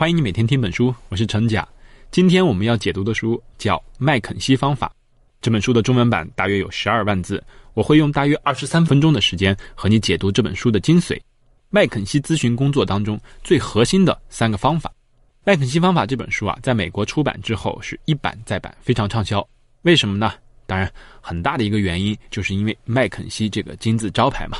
欢迎你每天听本书，我是陈甲。今天我们要解读的书叫《麦肯锡方法》。这本书的中文版大约有十二万字，我会用大约二十三分钟的时间和你解读这本书的精髓。麦肯锡咨询工作当中最核心的三个方法。《麦肯锡方法》这本书啊，在美国出版之后是一版再版，非常畅销。为什么呢？当然，很大的一个原因就是因为麦肯锡这个金字招牌嘛。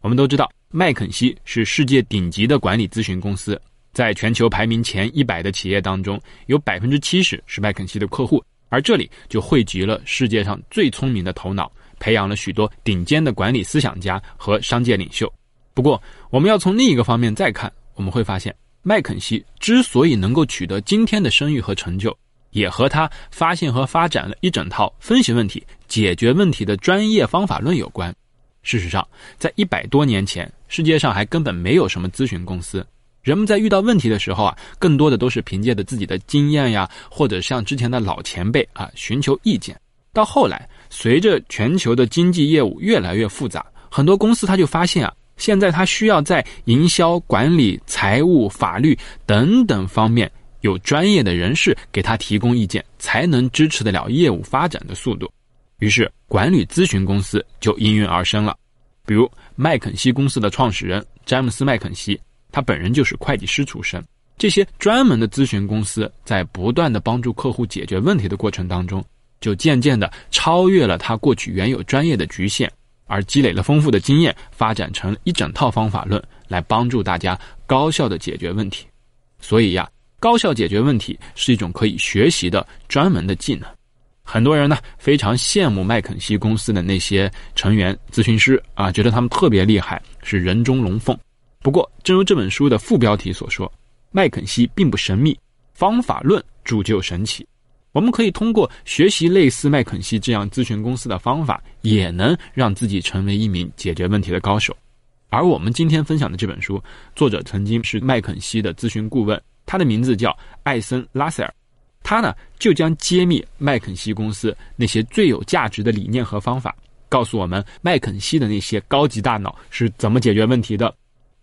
我们都知道，麦肯锡是世界顶级的管理咨询公司。在全球排名前一百的企业当中，有百分之七十是麦肯锡的客户，而这里就汇集了世界上最聪明的头脑，培养了许多顶尖的管理思想家和商界领袖。不过，我们要从另一个方面再看，我们会发现，麦肯锡之所以能够取得今天的声誉和成就，也和他发现和发展了一整套分析问题、解决问题的专业方法论有关。事实上，在一百多年前，世界上还根本没有什么咨询公司。人们在遇到问题的时候啊，更多的都是凭借着自己的经验呀，或者像之前的老前辈啊寻求意见。到后来，随着全球的经济业务越来越复杂，很多公司他就发现啊，现在他需要在营销、管理、财务、法律等等方面有专业的人士给他提供意见，才能支持得了业务发展的速度。于是，管理咨询公司就应运而生了，比如麦肯锡公司的创始人詹姆斯·麦肯锡。他本人就是会计师出身，这些专门的咨询公司在不断的帮助客户解决问题的过程当中，就渐渐的超越了他过去原有专业的局限，而积累了丰富的经验，发展成一整套方法论来帮助大家高效的解决问题。所以呀，高效解决问题是一种可以学习的专门的技能。很多人呢非常羡慕麦肯锡公司的那些成员咨询师啊，觉得他们特别厉害，是人中龙凤。不过，正如这本书的副标题所说，麦肯锡并不神秘，方法论铸就神奇。我们可以通过学习类似麦肯锡这样咨询公司的方法，也能让自己成为一名解决问题的高手。而我们今天分享的这本书，作者曾经是麦肯锡的咨询顾问，他的名字叫艾森·拉塞尔。他呢，就将揭秘麦肯锡公司那些最有价值的理念和方法，告诉我们麦肯锡的那些高级大脑是怎么解决问题的。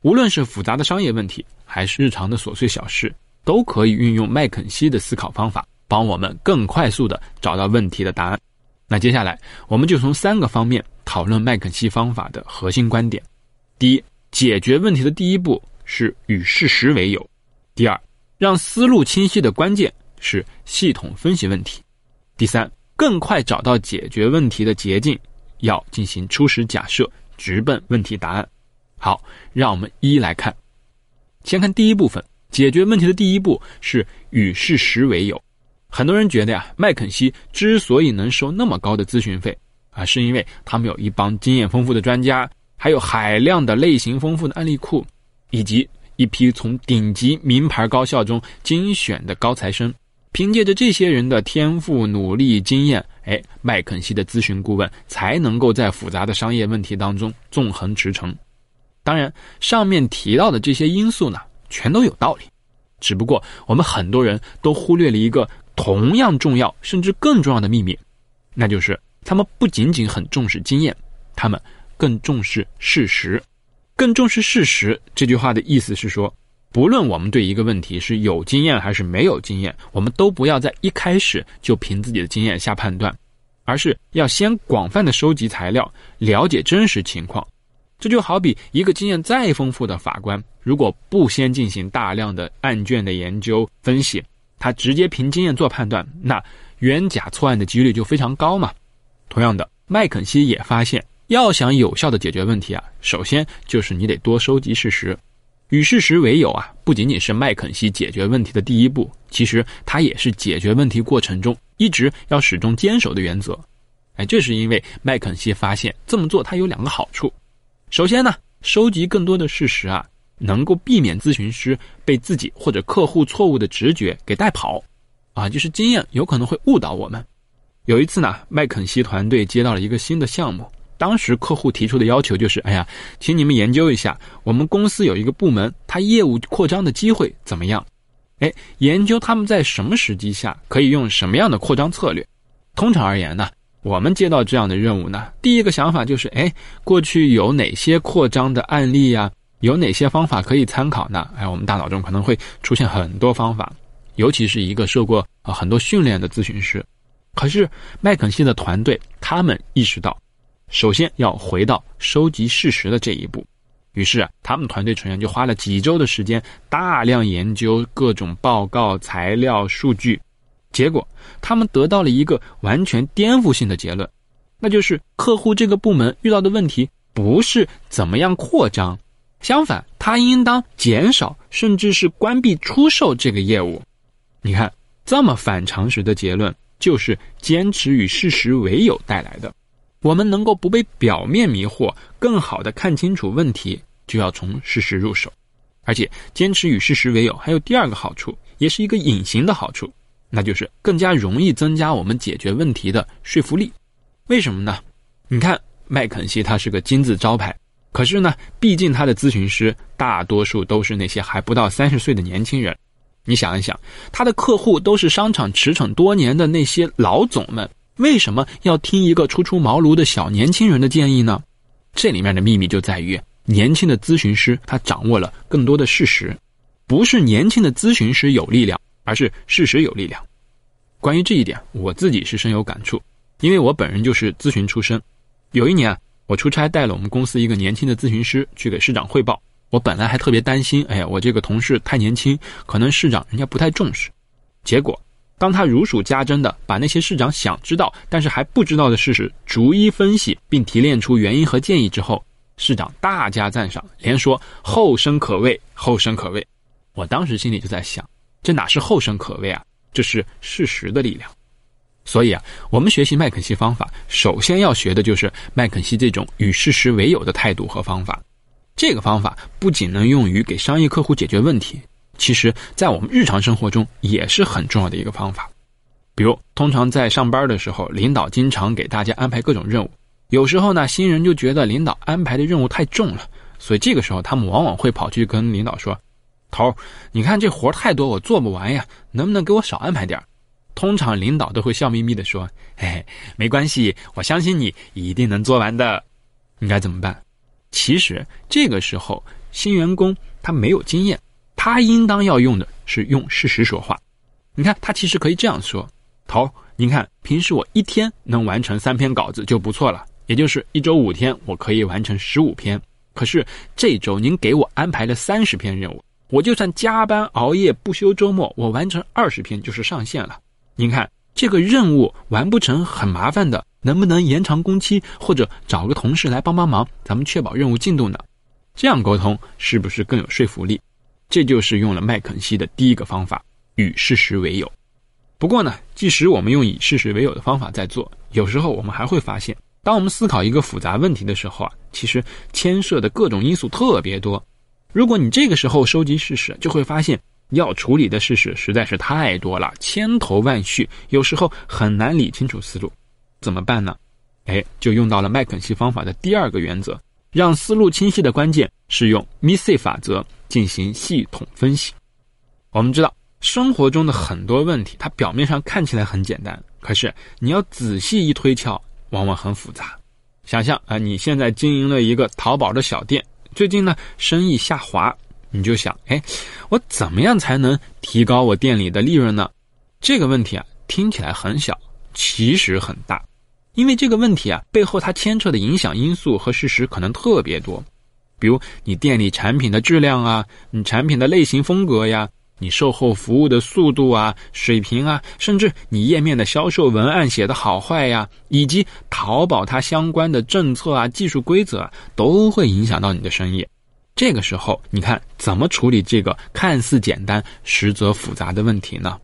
无论是复杂的商业问题，还是日常的琐碎小事，都可以运用麦肯锡的思考方法，帮我们更快速的找到问题的答案。那接下来，我们就从三个方面讨论麦肯锡方法的核心观点：第一，解决问题的第一步是与事实为友；第二，让思路清晰的关键是系统分析问题；第三，更快找到解决问题的捷径，要进行初始假设，直奔问题答案。好，让我们一一来看。先看第一部分，解决问题的第一步是与事实为友。很多人觉得呀，麦肯锡之所以能收那么高的咨询费啊，是因为他们有一帮经验丰富的专家，还有海量的类型丰富的案例库，以及一批从顶级名牌高校中精选的高材生。凭借着这些人的天赋、努力、经验，哎，麦肯锡的咨询顾问才能够在复杂的商业问题当中纵横驰骋。当然，上面提到的这些因素呢，全都有道理，只不过我们很多人都忽略了一个同样重要甚至更重要的秘密，那就是他们不仅仅很重视经验，他们更重视事实。更重视事实这句话的意思是说，不论我们对一个问题是有经验还是没有经验，我们都不要在一开始就凭自己的经验下判断，而是要先广泛的收集材料，了解真实情况。这就好比一个经验再丰富的法官，如果不先进行大量的案卷的研究分析，他直接凭经验做判断，那冤假错案的几率就非常高嘛。同样的，麦肯锡也发现，要想有效的解决问题啊，首先就是你得多收集事实，与事实为友啊，不仅仅是麦肯锡解决问题的第一步，其实它也是解决问题过程中一直要始终坚守的原则。哎，这是因为麦肯锡发现这么做它有两个好处。首先呢，收集更多的事实啊，能够避免咨询师被自己或者客户错误的直觉给带跑，啊，就是经验有可能会误导我们。有一次呢，麦肯锡团队接到了一个新的项目，当时客户提出的要求就是：哎呀，请你们研究一下，我们公司有一个部门，它业务扩张的机会怎么样？哎，研究他们在什么时机下可以用什么样的扩张策略。通常而言呢。我们接到这样的任务呢，第一个想法就是：哎，过去有哪些扩张的案例呀？有哪些方法可以参考呢？哎，我们大脑中可能会出现很多方法，尤其是一个受过啊很多训练的咨询师。可是麦肯锡的团队他们意识到，首先要回到收集事实的这一步。于是，他们团队成员就花了几周的时间，大量研究各种报告、材料、数据。结果，他们得到了一个完全颠覆性的结论，那就是客户这个部门遇到的问题不是怎么样扩张。相反，他应当减少，甚至是关闭出售这个业务。你看，这么反常识的结论，就是坚持与事实为友带来的。我们能够不被表面迷惑，更好的看清楚问题，就要从事实入手。而且，坚持与事实为友还有第二个好处，也是一个隐形的好处，那就是更加容易增加我们解决问题的说服力。为什么呢？你看，麦肯锡他是个金字招牌。可是呢，毕竟他的咨询师大多数都是那些还不到三十岁的年轻人。你想一想，他的客户都是商场驰骋多年的那些老总们，为什么要听一个初出茅庐的小年轻人的建议呢？这里面的秘密就在于，年轻的咨询师他掌握了更多的事实，不是年轻的咨询师有力量，而是事实有力量。关于这一点，我自己是深有感触，因为我本人就是咨询出身。有一年。我出差带了我们公司一个年轻的咨询师去给市长汇报。我本来还特别担心，哎呀，我这个同事太年轻，可能市长人家不太重视。结果，当他如数家珍的把那些市长想知道但是还不知道的事实逐一分析，并提炼出原因和建议之后，市长大加赞赏，连说后生可畏，后生可畏。我当时心里就在想，这哪是后生可畏啊，这是事实的力量。所以啊，我们学习麦肯锡方法，首先要学的就是麦肯锡这种与事实为友的态度和方法。这个方法不仅能用于给商业客户解决问题，其实在我们日常生活中也是很重要的一个方法。比如，通常在上班的时候，领导经常给大家安排各种任务，有时候呢，新人就觉得领导安排的任务太重了，所以这个时候他们往往会跑去跟领导说：“头，你看这活太多，我做不完呀，能不能给我少安排点通常领导都会笑眯眯的说：“嘿嘿，没关系，我相信你一定能做完的。”应该怎么办？其实这个时候新员工他没有经验，他应当要用的是用事实说话。你看，他其实可以这样说：“头，您看，平时我一天能完成三篇稿子就不错了，也就是一周五天我可以完成十五篇。可是这周您给我安排了三十篇任务，我就算加班熬夜不休周末，我完成二十篇就是上限了。”您看这个任务完不成很麻烦的，能不能延长工期或者找个同事来帮帮忙，咱们确保任务进度呢？这样沟通是不是更有说服力？这就是用了麦肯锡的第一个方法，与事实为友。不过呢，即使我们用以事实为友的方法在做，有时候我们还会发现，当我们思考一个复杂问题的时候啊，其实牵涉的各种因素特别多。如果你这个时候收集事实，就会发现。要处理的事实实在是太多了，千头万绪，有时候很难理清楚思路，怎么办呢？哎，就用到了麦肯锡方法的第二个原则，让思路清晰的关键是用 MISI 法则进行系统分析。我们知道，生活中的很多问题，它表面上看起来很简单，可是你要仔细一推敲，往往很复杂。想象啊，你现在经营了一个淘宝的小店，最近呢，生意下滑。你就想，哎，我怎么样才能提高我店里的利润呢？这个问题啊，听起来很小，其实很大，因为这个问题啊，背后它牵扯的影响因素和事实可能特别多，比如你店里产品的质量啊，你产品的类型风格呀，你售后服务的速度啊、水平啊，甚至你页面的销售文案写的好坏呀，以及淘宝它相关的政策啊、技术规则，都会影响到你的生意。这个时候，你看怎么处理这个看似简单实则复杂的问题呢？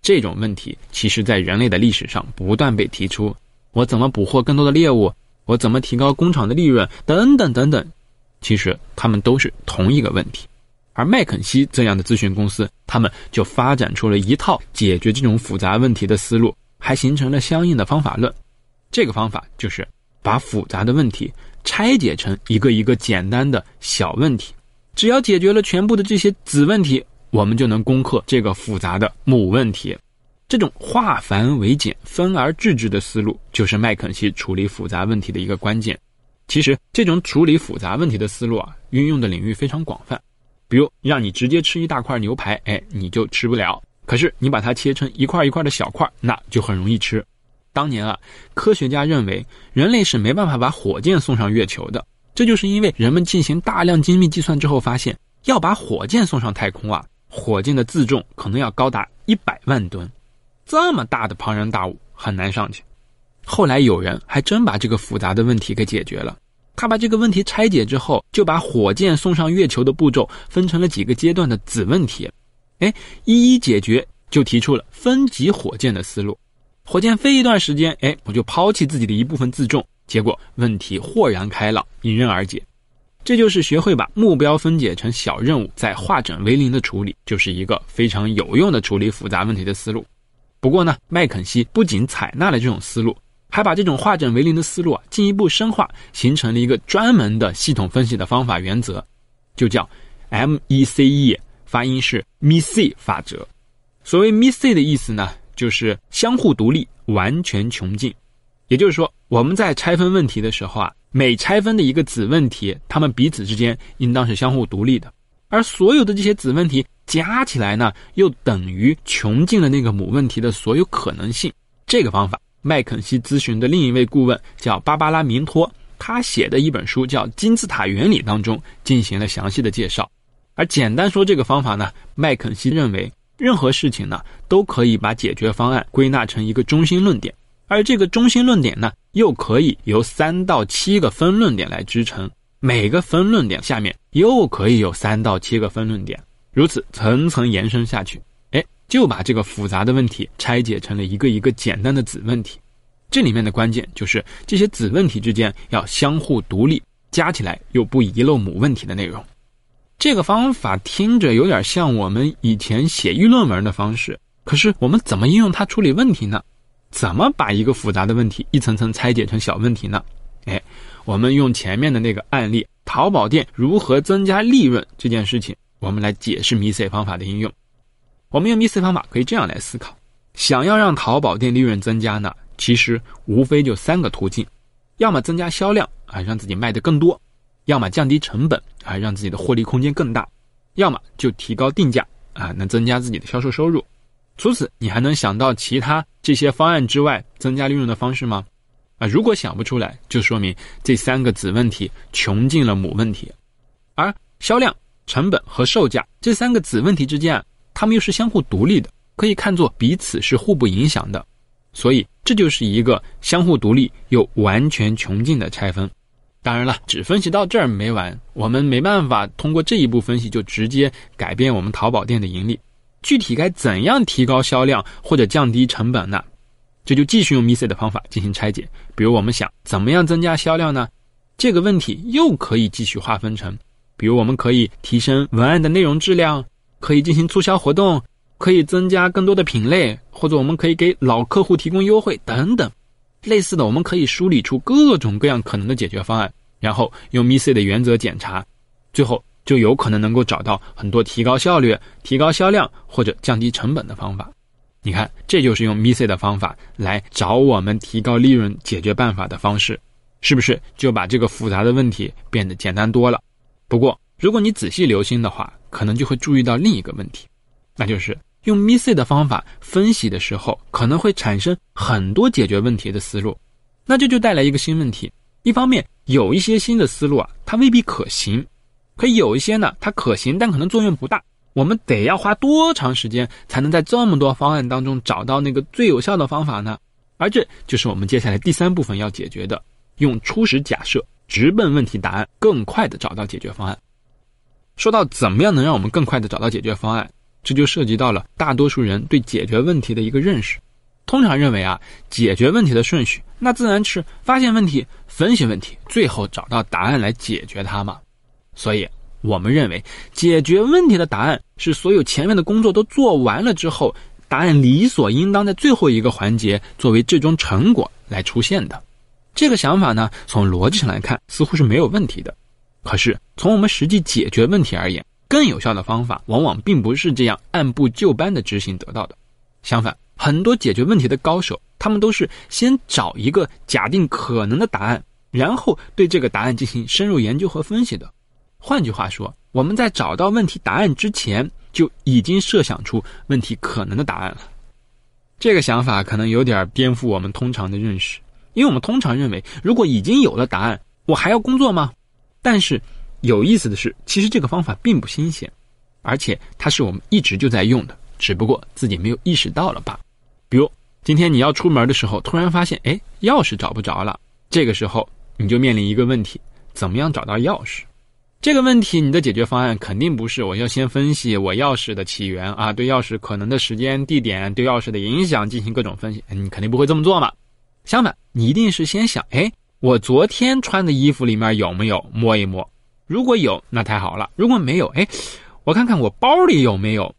这种问题其实，在人类的历史上不断被提出。我怎么捕获更多的猎物？我怎么提高工厂的利润？等等等等，其实他们都是同一个问题。而麦肯锡这样的咨询公司，他们就发展出了一套解决这种复杂问题的思路，还形成了相应的方法论。这个方法就是把复杂的问题。拆解成一个一个简单的小问题，只要解决了全部的这些子问题，我们就能攻克这个复杂的母问题。这种化繁为简、分而治之的思路，就是麦肯锡处理复杂问题的一个关键。其实这种处理复杂问题的思路啊，运用的领域非常广泛。比如让你直接吃一大块牛排，哎，你就吃不了。可是你把它切成一块一块的小块，那就很容易吃。当年啊，科学家认为人类是没办法把火箭送上月球的，这就是因为人们进行大量精密计算之后发现，要把火箭送上太空啊，火箭的自重可能要高达一百万吨，这么大的庞然大物很难上去。后来有人还真把这个复杂的问题给解决了。他把这个问题拆解之后，就把火箭送上月球的步骤分成了几个阶段的子问题，哎，一一解决，就提出了分级火箭的思路。火箭飞一段时间，哎，我就抛弃自己的一部分自重，结果问题豁然开朗，迎刃而解。这就是学会把目标分解成小任务，再化整为零的处理，就是一个非常有用的处理复杂问题的思路。不过呢，麦肯锡不仅采纳了这种思路。还把这种化整为零的思路啊进一步深化，形成了一个专门的系统分析的方法原则，就叫 MECE，发音是 MEC 法则。所谓 MEC 的意思呢，就是相互独立、完全穷尽。也就是说，我们在拆分问题的时候啊，每拆分的一个子问题，它们彼此之间应当是相互独立的，而所有的这些子问题加起来呢，又等于穷尽了那个母问题的所有可能性。这个方法。麦肯锡咨询的另一位顾问叫芭芭拉·明托，他写的一本书叫《金字塔原理》当中进行了详细的介绍。而简单说这个方法呢，麦肯锡认为任何事情呢都可以把解决方案归纳成一个中心论点，而这个中心论点呢又可以由三到七个分论点来支撑，每个分论点下面又可以有三到七个分论点，如此层层延伸下去。就把这个复杂的问题拆解成了一个一个简单的子问题，这里面的关键就是这些子问题之间要相互独立，加起来又不遗漏母问题的内容。这个方法听着有点像我们以前写议论文的方式，可是我们怎么应用它处理问题呢？怎么把一个复杂的问题一层层拆解成小问题呢？哎，我们用前面的那个案例，淘宝店如何增加利润这件事情，我们来解释 MIS 方法的应用。我们用 MIS 方法可以这样来思考：想要让淘宝店利润增加呢，其实无非就三个途径，要么增加销量啊，让自己卖得更多；要么降低成本啊，让自己的获利空间更大；要么就提高定价啊，能增加自己的销售收入。除此，你还能想到其他这些方案之外增加利润的方式吗？啊，如果想不出来，就说明这三个子问题穷尽了母问题，而销量、成本和售价这三个子问题之间啊。它们又是相互独立的，可以看作彼此是互不影响的，所以这就是一个相互独立又完全穷尽的拆分。当然了，只分析到这儿没完，我们没办法通过这一步分析就直接改变我们淘宝店的盈利。具体该怎样提高销量或者降低成本呢？这就继续用 MIS 的方法进行拆解。比如我们想怎么样增加销量呢？这个问题又可以继续划分成，比如我们可以提升文案的内容质量。可以进行促销活动，可以增加更多的品类，或者我们可以给老客户提供优惠等等。类似的，我们可以梳理出各种各样可能的解决方案，然后用 MIS 的原则检查，最后就有可能能够找到很多提高效率、提高销量或者降低成本的方法。你看，这就是用 MIS 的方法来找我们提高利润解决办法的方式，是不是就把这个复杂的问题变得简单多了？不过，如果你仔细留心的话，可能就会注意到另一个问题，那就是用 MIS 的方法分析的时候，可能会产生很多解决问题的思路，那这就带来一个新问题。一方面，有一些新的思路啊，它未必可行；可有一些呢，它可行，但可能作用不大。我们得要花多长时间才能在这么多方案当中找到那个最有效的方法呢？而这就是我们接下来第三部分要解决的：用初始假设直奔问题答案，更快的找到解决方案。说到怎么样能让我们更快的找到解决方案，这就涉及到了大多数人对解决问题的一个认识。通常认为啊，解决问题的顺序，那自然是发现问题、分析问题，最后找到答案来解决它嘛。所以，我们认为解决问题的答案是所有前面的工作都做完了之后，答案理所应当在最后一个环节作为最终成果来出现的。这个想法呢，从逻辑上来看，似乎是没有问题的。可是，从我们实际解决问题而言，更有效的方法往往并不是这样按部就班的执行得到的。相反，很多解决问题的高手，他们都是先找一个假定可能的答案，然后对这个答案进行深入研究和分析的。换句话说，我们在找到问题答案之前，就已经设想出问题可能的答案了。这个想法可能有点颠覆我们通常的认识，因为我们通常认为，如果已经有了答案，我还要工作吗？但是有意思的是，其实这个方法并不新鲜，而且它是我们一直就在用的，只不过自己没有意识到了吧。比如今天你要出门的时候，突然发现，哎，钥匙找不着了，这个时候你就面临一个问题：怎么样找到钥匙？这个问题，你的解决方案肯定不是我要先分析我钥匙的起源啊，对钥匙可能的时间、地点、对钥匙的影响进行各种分析，你肯定不会这么做嘛。相反，你一定是先想，哎，我昨天穿的衣服里面有没有摸一摸？如果有，那太好了；如果没有，哎，我看看我包里有没有。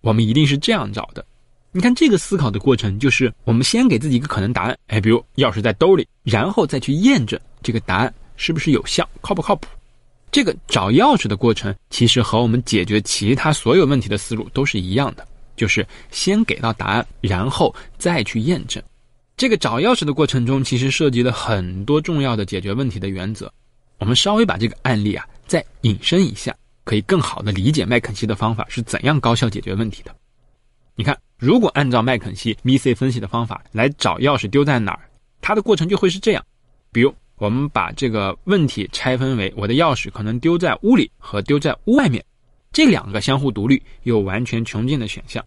我们一定是这样找的。你看这个思考的过程，就是我们先给自己一个可能答案，哎，比如钥匙在兜里，然后再去验证这个答案是不是有效、靠不靠谱。这个找钥匙的过程，其实和我们解决其他所有问题的思路都是一样的，就是先给到答案，然后再去验证。这个找钥匙的过程中，其实涉及了很多重要的解决问题的原则。我们稍微把这个案例啊再引申一下，可以更好的理解麦肯锡的方法是怎样高效解决问题的。你看，如果按照麦肯锡 MIC 分析的方法来找钥匙丢在哪儿，它的过程就会是这样，比如。我们把这个问题拆分为我的钥匙可能丢在屋里和丢在屋外面，这两个相互独立又完全穷尽的选项。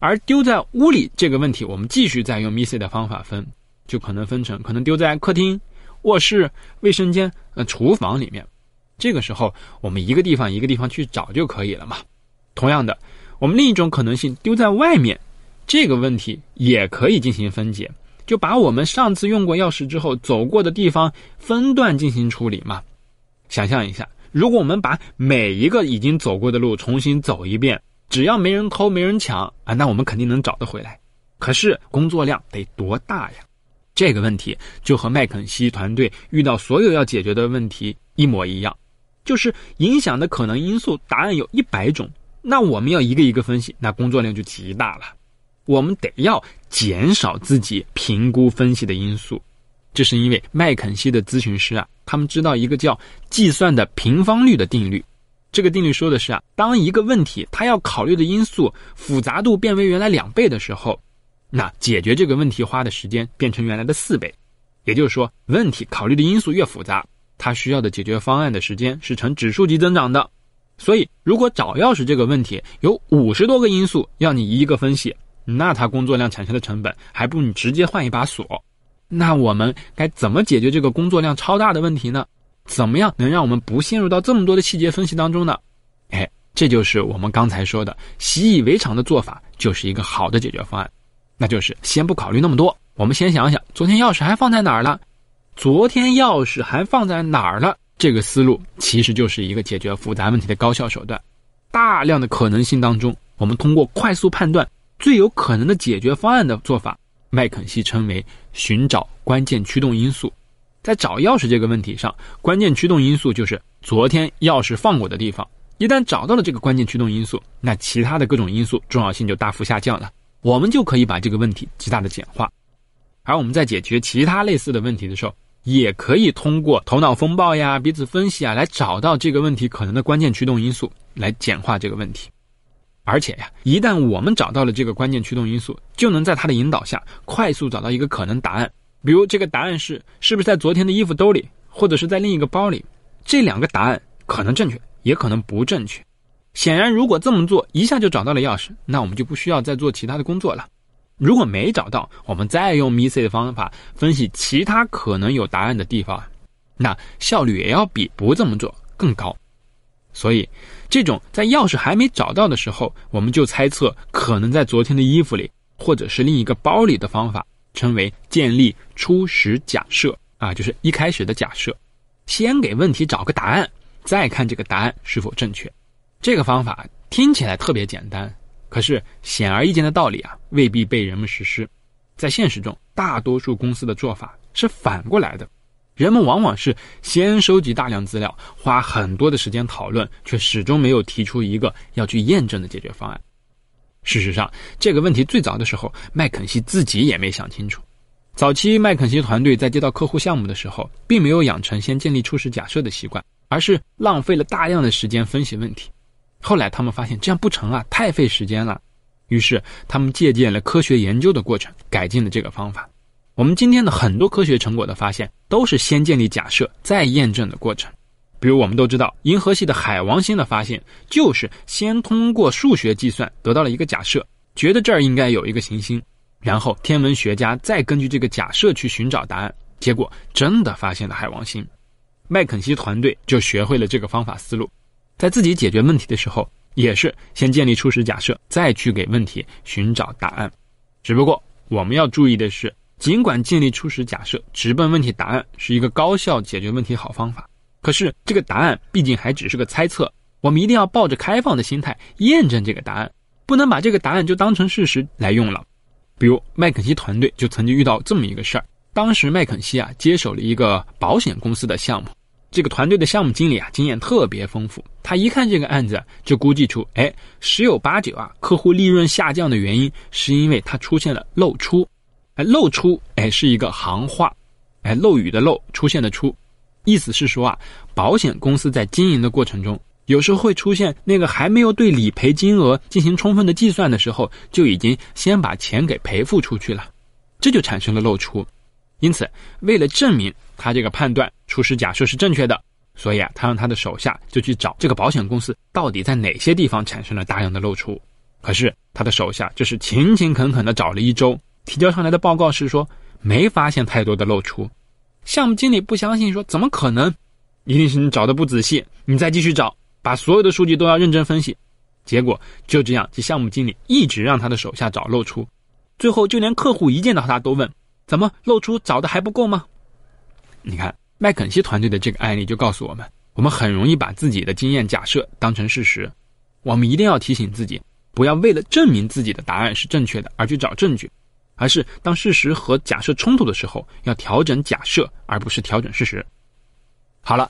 而丢在屋里这个问题，我们继续再用 MIC 的方法分，就可能分成可能丢在客厅、卧室、卫生间、呃厨房里面。这个时候，我们一个地方一个地方去找就可以了嘛。同样的，我们另一种可能性丢在外面，这个问题也可以进行分解。就把我们上次用过钥匙之后走过的地方分段进行处理嘛。想象一下，如果我们把每一个已经走过的路重新走一遍，只要没人偷没人抢啊，那我们肯定能找得回来。可是工作量得多大呀？这个问题就和麦肯锡团队遇到所有要解决的问题一模一样，就是影响的可能因素答案有一百种，那我们要一个一个分析，那工作量就极大了。我们得要减少自己评估分析的因素，这是因为麦肯锡的咨询师啊，他们知道一个叫计算的平方率的定律。这个定律说的是啊，当一个问题它要考虑的因素复杂度变为原来两倍的时候，那解决这个问题花的时间变成原来的四倍。也就是说，问题考虑的因素越复杂，它需要的解决方案的时间是呈指数级增长的。所以，如果找钥匙这个问题有五十多个因素要你一个分析。那它工作量产生的成本还不如你直接换一把锁。那我们该怎么解决这个工作量超大的问题呢？怎么样能让我们不陷入到这么多的细节分析当中呢？哎，这就是我们刚才说的习以为常的做法，就是一个好的解决方案。那就是先不考虑那么多，我们先想想昨天钥匙还放在哪儿了？昨天钥匙还放在哪儿了？这个思路其实就是一个解决复杂问题的高效手段。大量的可能性当中，我们通过快速判断。最有可能的解决方案的做法，麦肯锡称为寻找关键驱动因素。在找钥匙这个问题上，关键驱动因素就是昨天钥匙放过的地方。一旦找到了这个关键驱动因素，那其他的各种因素重要性就大幅下降了，我们就可以把这个问题极大的简化。而我们在解决其他类似的问题的时候，也可以通过头脑风暴呀、彼此分析啊，来找到这个问题可能的关键驱动因素，来简化这个问题。而且呀，一旦我们找到了这个关键驱动因素，就能在它的引导下快速找到一个可能答案。比如，这个答案是是不是在昨天的衣服兜里，或者是在另一个包里？这两个答案可能正确，也可能不正确。显然，如果这么做一下就找到了钥匙，那我们就不需要再做其他的工作了。如果没找到，我们再用 MIC 的方法分析其他可能有答案的地方，那效率也要比不这么做更高。所以。这种在钥匙还没找到的时候，我们就猜测可能在昨天的衣服里，或者是另一个包里的方法，称为建立初始假设啊，就是一开始的假设，先给问题找个答案，再看这个答案是否正确。这个方法听起来特别简单，可是显而易见的道理啊，未必被人们实施。在现实中，大多数公司的做法是反过来的。人们往往是先收集大量资料，花很多的时间讨论，却始终没有提出一个要去验证的解决方案。事实上，这个问题最早的时候，麦肯锡自己也没想清楚。早期麦肯锡团队在接到客户项目的时候，并没有养成先建立初始假设的习惯，而是浪费了大量的时间分析问题。后来他们发现这样不成啊，太费时间了。于是他们借鉴了科学研究的过程，改进了这个方法。我们今天的很多科学成果的发现，都是先建立假设再验证的过程。比如我们都知道，银河系的海王星的发现，就是先通过数学计算得到了一个假设，觉得这儿应该有一个行星。然后，天文学家再根据这个假设去寻找答案，结果真的发现了海王星。麦肯锡团队就学会了这个方法思路，在自己解决问题的时候，也是先建立初始假设，再去给问题寻找答案。只不过我们要注意的是，尽管建立初始假设、直奔问题答案是一个高效解决问题好方法，可是这个答案毕竟还只是个猜测，我们一定要抱着开放的心态验证这个答案，不能把这个答案就当成事实来用了。比如麦肯锡团队就曾经遇到这么一个事儿，当时麦肯锡啊接手了一个保险公司的项目，这个团队的项目经理啊经验特别丰富，他一看这个案子就估计出，哎，十有八九啊客户利润下降的原因是因为它出现了漏出，哎，漏出哎是一个行话，哎，漏雨的漏出现的出，意思是说啊，保险公司在经营的过程中。有时候会出现那个还没有对理赔金额进行充分的计算的时候，就已经先把钱给赔付出去了，这就产生了漏出。因此，为了证明他这个判断初始假设是正确的，所以啊，他让他的手下就去找这个保险公司到底在哪些地方产生了大量的漏出。可是他的手下就是勤勤恳恳的找了一周，提交上来的报告是说没发现太多的漏出。项目经理不相信，说怎么可能？一定是你找的不仔细，你再继续找。把所有的数据都要认真分析，结果就这样，这项目经理一直让他的手下找漏出，最后就连客户一见到他都问：怎么漏出找的还不够吗？你看麦肯锡团队的这个案例就告诉我们，我们很容易把自己的经验假设当成事实，我们一定要提醒自己，不要为了证明自己的答案是正确的而去找证据，而是当事实和假设冲突的时候，要调整假设而不是调整事实。好了。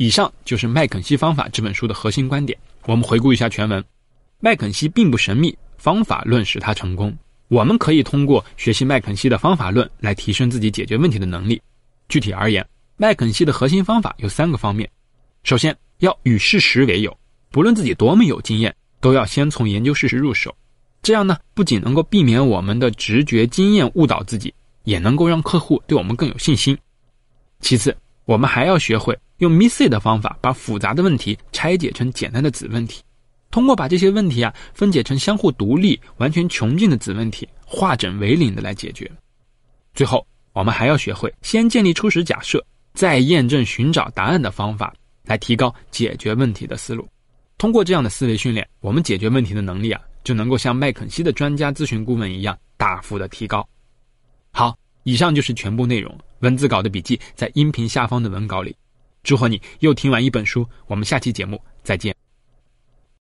以上就是《麦肯锡方法》这本书的核心观点。我们回顾一下全文：麦肯锡并不神秘，方法论使他成功。我们可以通过学习麦肯锡的方法论来提升自己解决问题的能力。具体而言，麦肯锡的核心方法有三个方面：首先，要与事实为友，不论自己多么有经验，都要先从研究事实入手。这样呢，不仅能够避免我们的直觉经验误导自己，也能够让客户对我们更有信心。其次，我们还要学会。用 MISI 的方法，把复杂的问题拆解成简单的子问题，通过把这些问题啊分解成相互独立、完全穷尽的子问题，化整为零的来解决。最后，我们还要学会先建立初始假设，再验证寻找答案的方法，来提高解决问题的思路。通过这样的思维训练，我们解决问题的能力啊，就能够像麦肯锡的专家咨询顾问一样大幅的提高。好，以上就是全部内容，文字稿的笔记在音频下方的文稿里。祝贺你又听完一本书，我们下期节目再见。